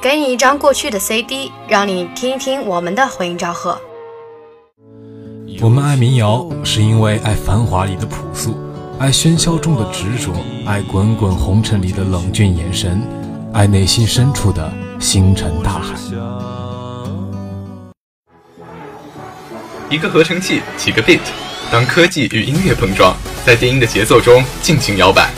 给你一张过去的 CD，让你听一听我们的回音昭和。我们爱民谣，是因为爱繁华里的朴素，爱喧嚣中的执着，爱滚滚红尘里的冷峻眼神，爱内心深处的星辰大海。一个合成器，几个 beat，当科技与音乐碰撞，在电音的节奏中尽情摇摆。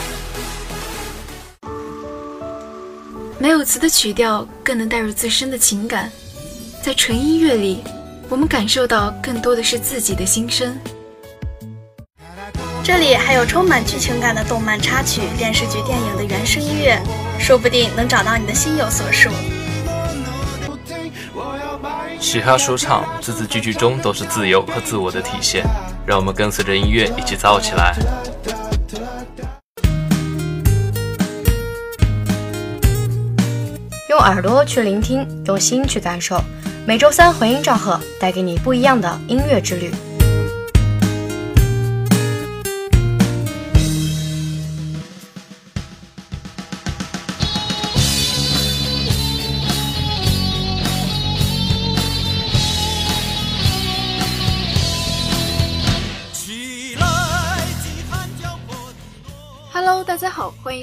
没有词的曲调更能带入自身的情感，在纯音乐里。我们感受到更多的是自己的心声。这里还有充满剧情感的动漫插曲、电视剧、电影的原声音乐，说不定能找到你的心有所属。嘻哈说唱，字字句句中都是自由和自我的体现。让我们跟随着音乐一起燥起来。用耳朵去聆听，用心去感受。每周三回音赵赫带给你不一样的音乐之旅。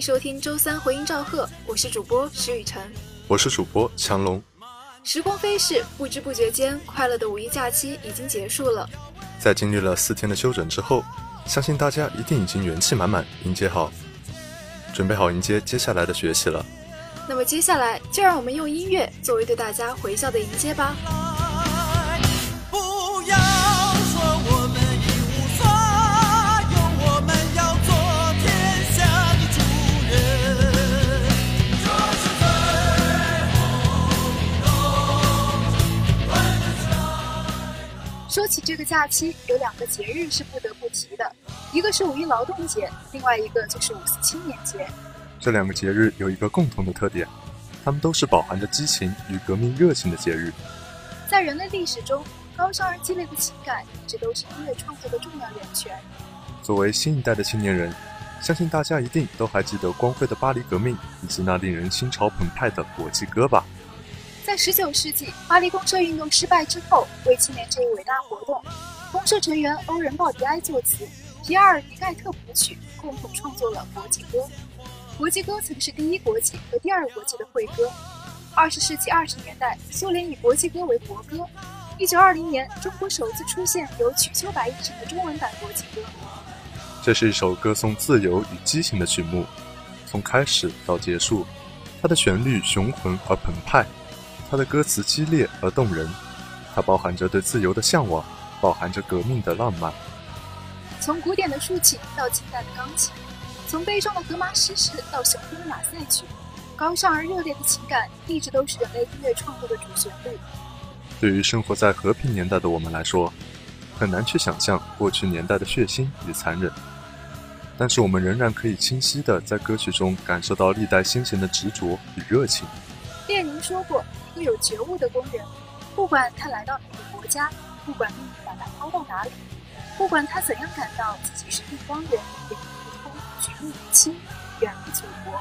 收听周三回音赵贺，我是主播石雨辰，我是主播强龙。时光飞逝，不知不觉间，快乐的五一假期已经结束了。在经历了四天的休整之后，相信大家一定已经元气满满，迎接好，准备好迎接接下来的学习了。那么接下来，就让我们用音乐作为对大家回校的迎接吧。说起这个假期，有两个节日是不得不提的，一个是五一劳动节，另外一个就是五四青年节。这两个节日有一个共同的特点，它们都是饱含着激情与革命热情的节日。在人类历史中，高尚而激烈的情感一直都是音乐创作的重要源泉。作为新一代的青年人，相信大家一定都还记得光辉的巴黎革命以及那令人心潮澎湃的国际歌吧。在十九世纪，巴黎公社运动失败之后，为纪念这一伟大活动，公社成员欧仁·鲍迪埃作词，皮埃尔·迪盖特谱曲，共同创作了国际歌。国际歌曾是第一国际和第二国际的会歌。二十世纪二十年代，苏联以国际歌为国歌。一九二零年，中国首次出现由曲秋白译成的中文版国际歌。这是一首歌颂自由与激情的曲目，从开始到结束，它的旋律雄浑而澎湃。它的歌词激烈而动人，它包含着对自由的向往，饱含着革命的浪漫。从古典的竖琴到近代的钢琴，从悲壮的荷马史诗到雄浑的马赛曲，高尚而热烈的情感一直都是人类音乐创作的主旋律。对于生活在和平年代的我们来说，很难去想象过去年代的血腥与残忍，但是我们仍然可以清晰地在歌曲中感受到历代先贤的执着与热情。列宁说过。一个有觉悟的工人，不管他来到哪个国家，不管命运把他抛到哪里，不管他怎样感到自己是地方人，眼里不通，举目无亲，远离祖国，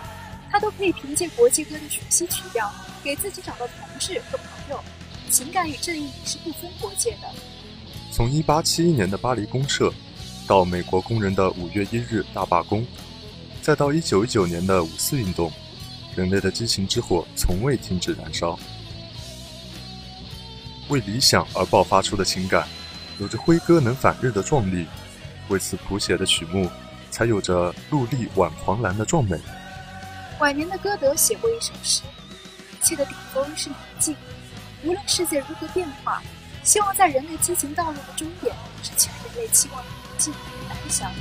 他都可以凭借国际歌的熟悉曲调，给自己找到同志和朋友。情感与正义是不分国界的。从1871年的巴黎公社，到美国工人的五月一日大罢工，再到1919年的五四运动，人类的激情之火从未停止燃烧。为理想而爆发出的情感，有着挥戈能反日的壮丽；为此谱写的曲目，才有着陆地挽狂澜的壮美。晚年的歌德写过一首诗：“一切的顶峰是宁静，无论世界如何变化，希望在人类激情道路的终点，是全人类期望的宁静与安详。”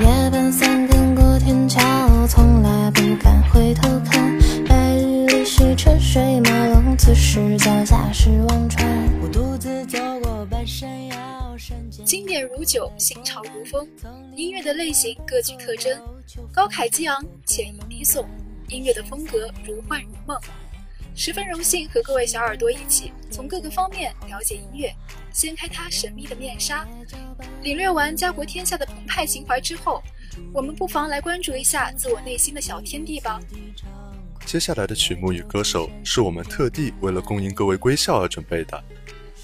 夜半三更过天桥，从来不敢回头看。白日是车水马龙，此时脚下是忘川。我独自走过半山腰，经典如酒，新潮如风。音乐的类型各具特征，高凯激昂，浅吟低诵。音乐的风格如幻如梦。十分荣幸和各位小耳朵一起从各个方面了解音乐，掀开它神秘的面纱。领略完家国天下的澎湃情怀之后，我们不妨来关注一下自我内心的小天地吧。接下来的曲目与歌手是我们特地为了供应各位归校而准备的。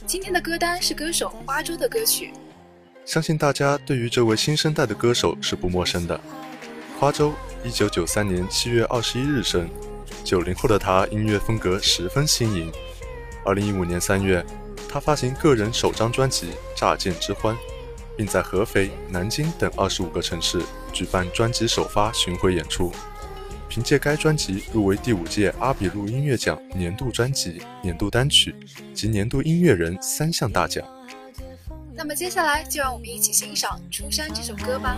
今天的歌单是歌手花粥的歌曲，相信大家对于这位新生代的歌手是不陌生的。花粥，一九九三年七月二十一日生。九零后的他音乐风格十分新颖。二零一五年三月，他发行个人首张专辑《乍见之欢》，并在合肥、南京等二十五个城市举办专辑首发巡回演出。凭借该专辑入围第五届阿比路音乐奖年度专辑、年度单曲及年度音乐人三项大奖。那么接下来就让我们一起欣赏《出山》这首歌吧。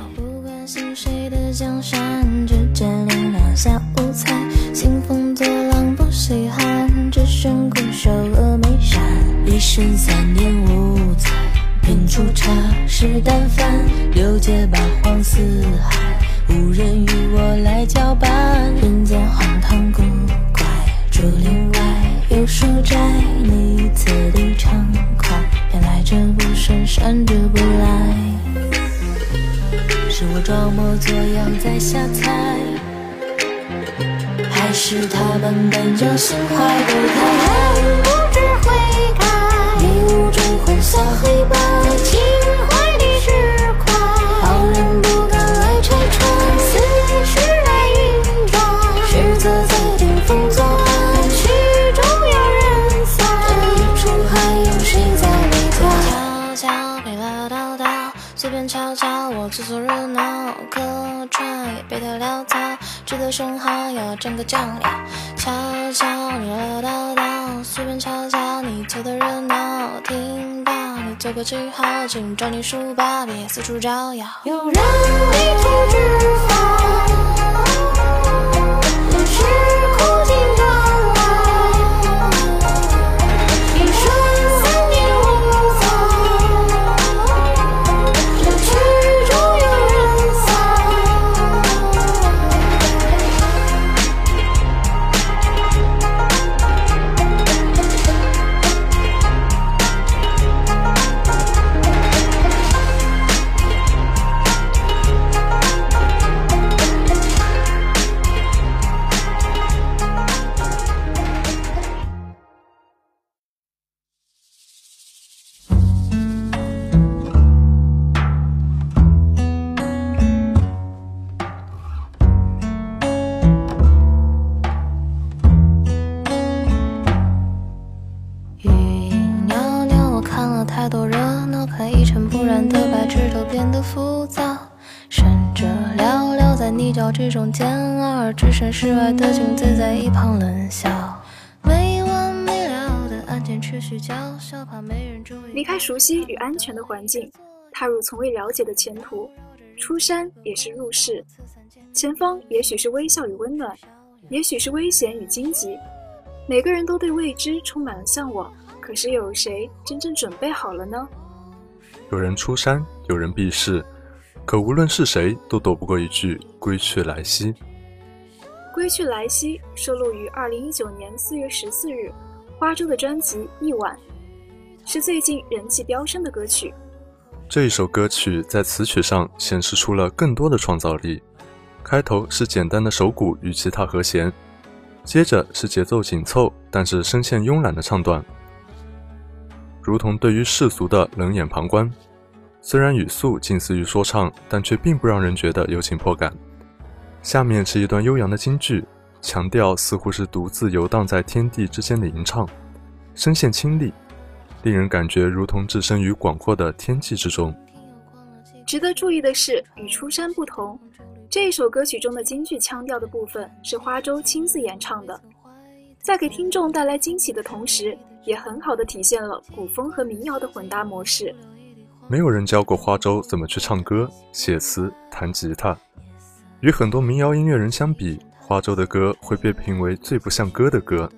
下五彩兴风作浪不稀罕，只身固守峨眉山。一生三年五载，品出茶是淡饭。六界八荒四海，无人与我来交伴。人间荒唐古怪，竹林外有书斋。你此地畅快，偏来者不善，善者不来。是我装模作样在瞎猜。还是他们本就心怀不开，要整个酱料，悄悄你唠叨叨，随便瞧瞧你凑的热闹，听到你做个记号，请找你书包，别四处招摇。有人迷途知返。这在一旁冷笑，没完没了的案件持续叫嚣，怕没人注意。离开熟悉与安全的环境，踏入从未了解的前途，出山也是入世。前方也许是微笑与温暖，也许是危险与荆棘。每个人都对未知充满了向往，可是又有谁真正准备好了呢？有人出山，有人避世。可无论是谁，都躲不过一句“归去来兮”。“归去来兮”收录于二零一九年四月十四日花粥的专辑《一晚》，是最近人气飙升的歌曲。这一首歌曲在词曲上显示出了更多的创造力。开头是简单的手鼓与吉他和弦，接着是节奏紧凑但是声线慵懒的唱段，如同对于世俗的冷眼旁观。虽然语速近似于说唱，但却并不让人觉得有紧迫感。下面是一段悠扬的京剧，强调似乎是独自游荡在天地之间的吟唱，声线清丽，令人感觉如同置身于广阔的天际之中。值得注意的是，与出山不同，这首歌曲中的京剧腔调的部分是花粥亲自演唱的，在给听众带来惊喜的同时，也很好的体现了古风和民谣的混搭模式。没有人教过花粥怎么去唱歌、写词、弹吉他。与很多民谣音乐人相比，花粥的歌会被评为最不像歌的歌，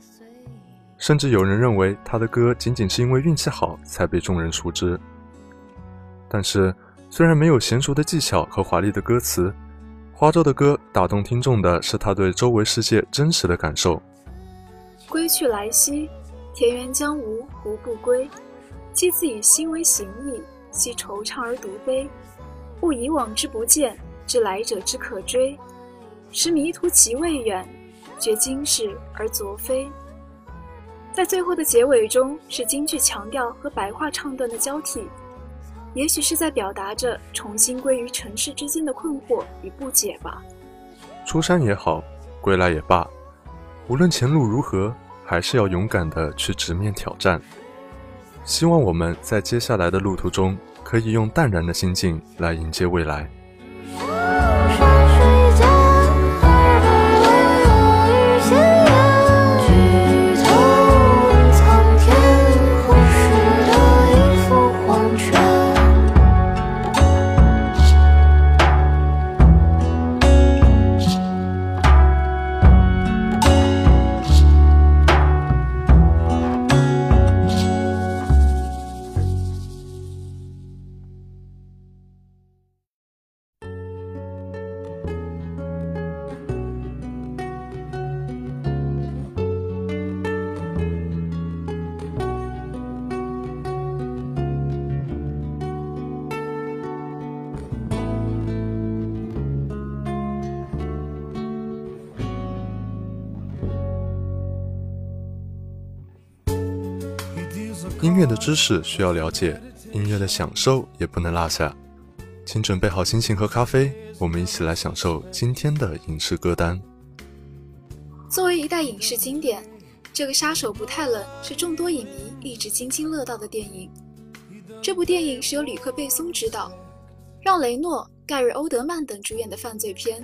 甚至有人认为他的歌仅仅是因为运气好才被众人熟知。但是，虽然没有娴熟的技巧和华丽的歌词，花粥的歌打动听众的是他对周围世界真实的感受。归去来兮，田园将芜胡不归？既自以心为形役，惜惆怅而独悲。不以往之不见，知来者之可追。识迷途其未远，觉今是而昨非。在最后的结尾中，是京剧强调和白话唱段的交替，也许是在表达着重新归于尘世之间的困惑与不解吧。出山也好，归来也罢，无论前路如何，还是要勇敢的去直面挑战。希望我们在接下来的路途中，可以用淡然的心境来迎接未来。音乐的知识需要了解，音乐的享受也不能落下。请准备好心情和咖啡，我们一起来享受今天的影视歌单。作为一代影视经典，这个《杀手不太冷》是众多影迷一直津津乐道的电影。这部电影是由吕克·贝松执导，让·雷诺、盖瑞·欧德曼等主演的犯罪片。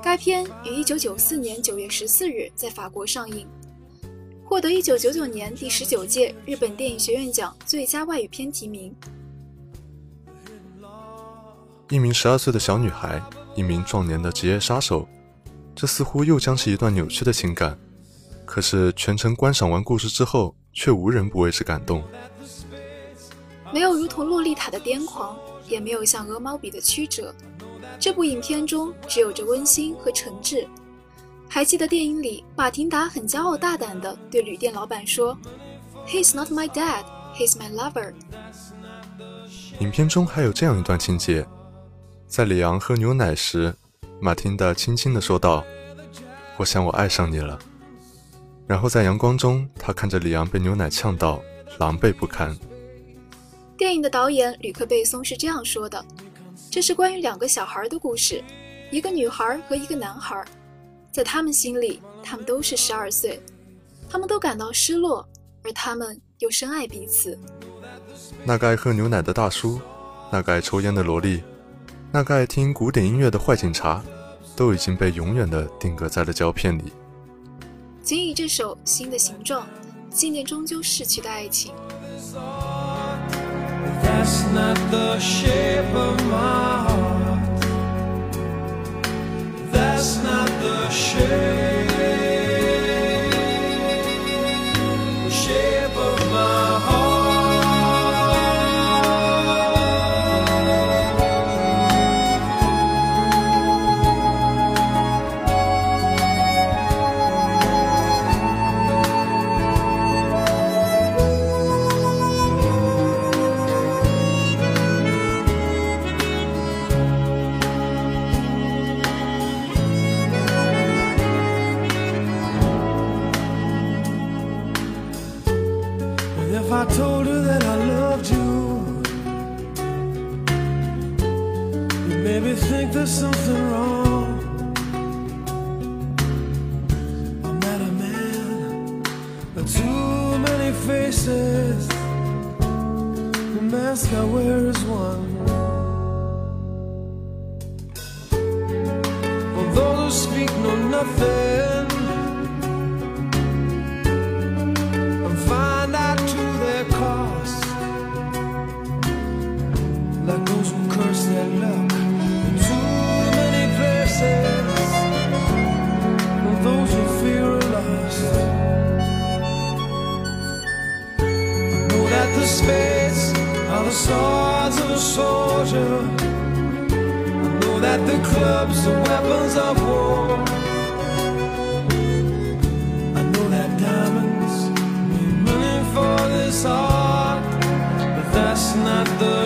该片于1994年9月14日在法国上映。获得一九九九年第十九届日本电影学院奖最佳外语片提名。一名十二岁的小女孩，一名壮年的职业杀手，这似乎又将是一段扭曲的情感。可是全程观赏完故事之后，却无人不为之感动。没有如同洛丽塔的癫狂，也没有像鹅毛笔的曲折。这部影片中只有着温馨和诚挚。还记得电影里，马廷达很骄傲大胆地对旅店老板说：“He's not my dad, he's my lover。”影片中还有这样一段情节，在里昂喝牛奶时，马廷达轻轻地说道：“我想我爱上你了。”然后在阳光中，他看着里昂被牛奶呛到，狼狈不堪。电影的导演吕克·贝松是这样说的：“这是关于两个小孩的故事，一个女孩和一个男孩。”在他们心里，他们都是十二岁，他们都感到失落，而他们又深爱彼此。那个爱喝牛奶的大叔，那个爱抽烟的萝莉，那个爱听古典音乐的坏警察，都已经被永远的定格在了胶片里。仅以这首《新的形状》，纪念终究逝去的爱情。that's not the shape. the shade. if I told her that I loved you? You maybe think there's something wrong. I met a man with too many faces. The mask I wear is one.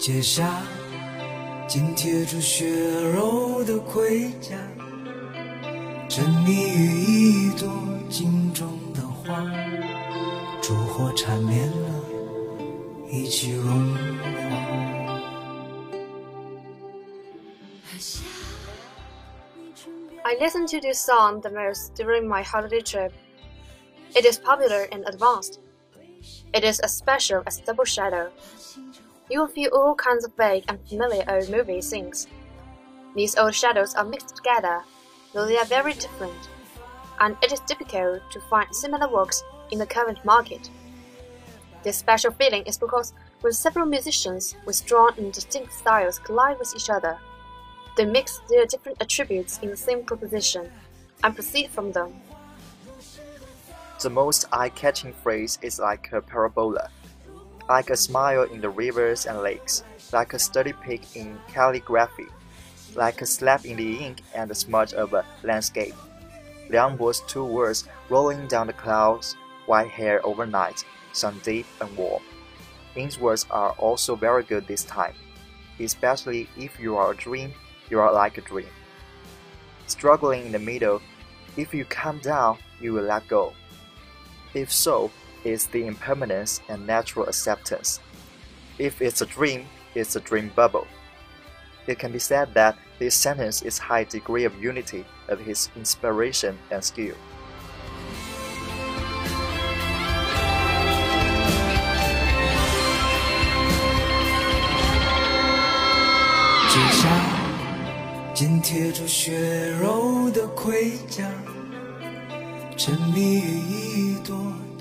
结下紧贴着血肉的盔甲，沉溺于一朵镜中的花，烛火缠绵了，一起融化。 I listened to this song the most during my holiday trip. It is popular and advanced. It is as special as Double Shadow. You will feel all kinds of vague and familiar old movie scenes. These old shadows are mixed together, though they are very different, and it is difficult to find similar works in the current market. This special feeling is because when several musicians with strong and distinct styles collide with each other, they mix their different attributes in the same composition and proceed from them. The most eye-catching phrase is like a parabola, like a smile in the rivers and lakes, like a sturdy peak in calligraphy, like a slap in the ink and a smudge of a landscape. Liang Bo's two words rolling down the clouds, white hair overnight, sun deep and warm. Ying's words are also very good this time, especially if you are a dream, you are like a dream. Struggling in the middle, if you calm down, you will let go. If so, it's the impermanence and natural acceptance. If it's a dream, it's a dream bubble. It can be said that this sentence is high degree of unity of his inspiration and skill.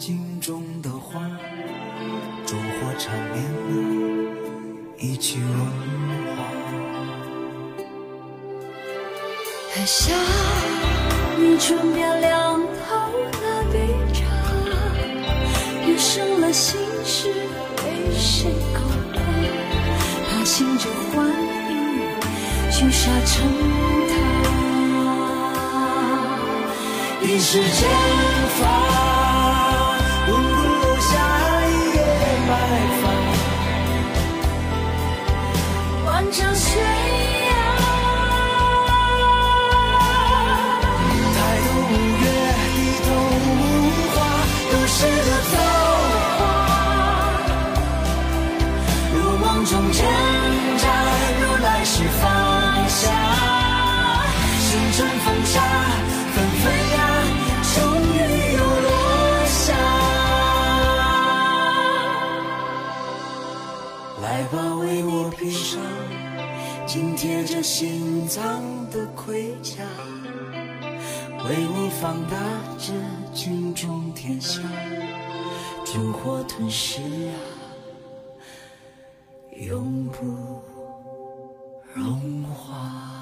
镜中的花，烛火缠绵了，一起融化。喝下你唇边凉透的冰茶，余生了心事为谁勾画？他醒着幻影，聚沙成塔。一世间发，都市的造化。如梦中挣扎，如来时放下。星辰风沙，纷纷呀，终于又落下。来吧，为我披上紧贴着心脏的盔甲，为我放大这军中天下，烛火吞噬啊，永不融化。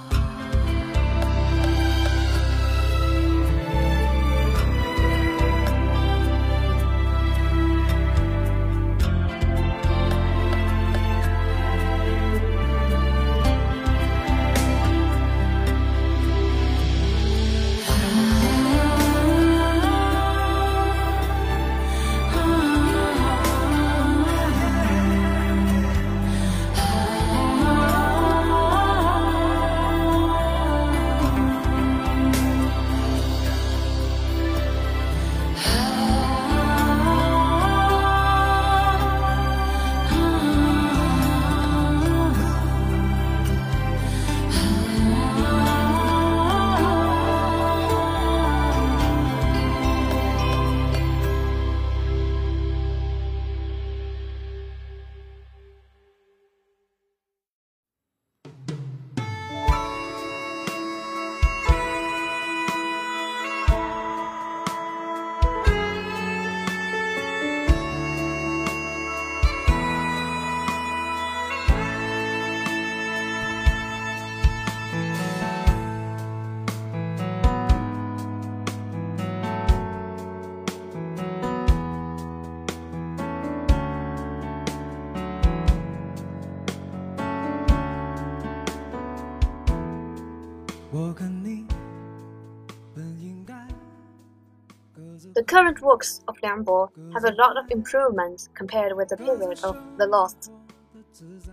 The current works of Liang Bo have a lot of improvements compared with the period of The Lost.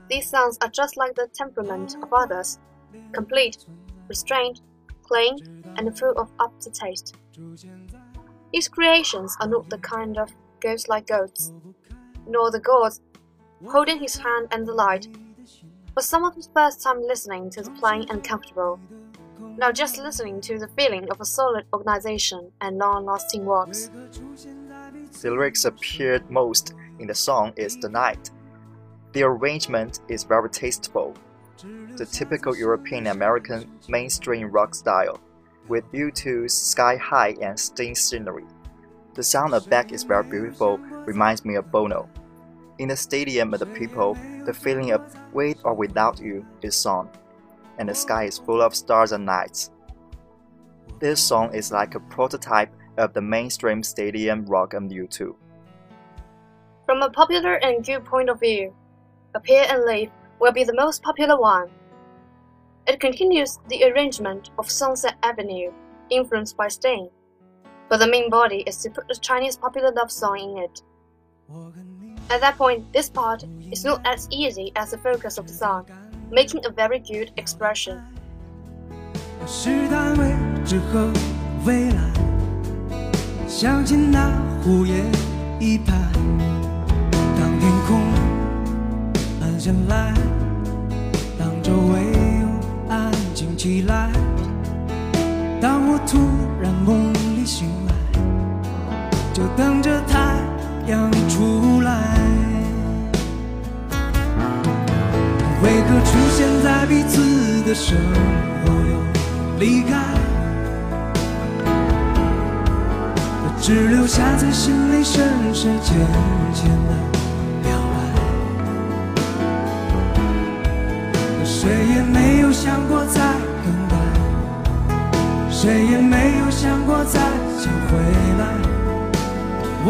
These songs are just like the temperament of others, complete, restrained, clean, and full of up to taste. His creations are not the kind of ghost like goats, nor the gods holding his hand and the light, but some of the first time listening to the playing and comfortable. Now just listening to the feeling of a solid organization and long-lasting works. The lyrics appeared most in the song is The Night. The arrangement is very tasteful, the typical European American mainstream rock style, with U2's Sky High and Sting scenery. The sound of back is very beautiful, reminds me of Bono. In the stadium of the people, the feeling of with or without you is song, and the sky is full of stars and nights. This song is like a prototype of the mainstream stadium rock of U2. From a popular and good point of view, Appear and Leave will be the most popular one. It continues the arrangement of Sunset Avenue, influenced by Sting, but the main body is to put a Chinese popular love song in it. At that point, this part is not as easy as the focus of the song, making a very good expression. 是单位之后未来，想起那午夜一拍，当天空暗下来，当周围又安静起来，当我突然梦里醒来，就等着太阳出来。可出现在彼此的生活又离开？只留下在心里深深浅浅的表白。谁也没有想过再更改，谁也没有想过再想回来。哦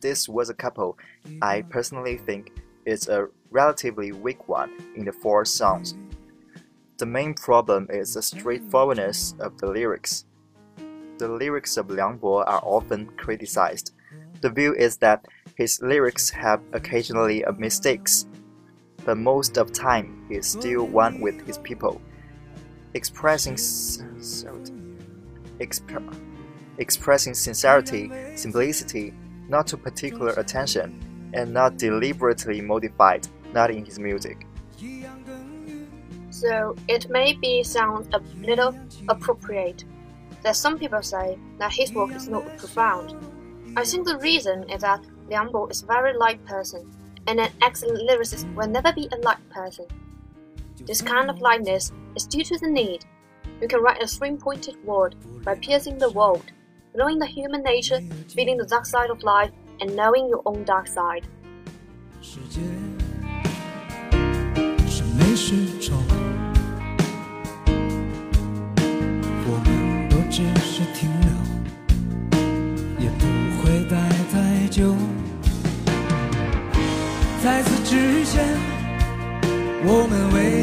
This Was a Couple, I personally think it's a relatively weak one in the four songs. The main problem is the straightforwardness of the lyrics. The lyrics of Liang Bo are often criticized. The view is that his lyrics have occasionally mistakes, but most of time he is still one with his people, expressing sincerity, oh, exp- expressing sincerity, simplicity, not to particular attention, and not deliberately modified, not in his music. So it may be sound a little appropriate that some people say that his work is not profound. I think the reason is that Liang Bo is a very light person, and an excellent lyricist will never be a light person. This kind of lightness is due to the need. You can write a string-pointed word by piercing the world, knowing the human nature, feeling the dark side of life, and knowing your own dark side. 世界是美是丑，我们都只是停留，也不会待太久。在此之前，我们为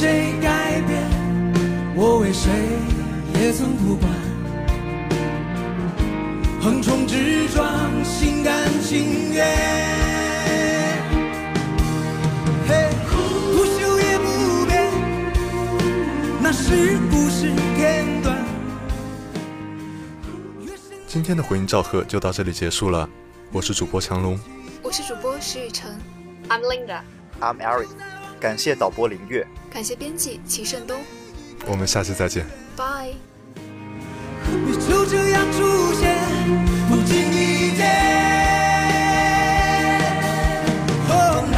谁改变？我为谁也曾不管。横冲直撞，心甘情愿。嘿，不朽也不变，那是故事片段。今天的回音赵贺就到这里结束了。我是主播强龙，我是主播石雨辰，I'm Linda。I'm Eric，感谢导播林月，感谢编辑齐胜东，我们下期再见。Bye。你就这样出现，不经意间。哦，那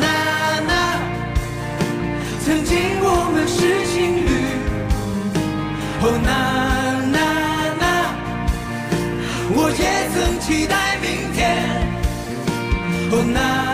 那那，曾经我们是情侣。哦，那那那，我也曾期待明天。哦，那。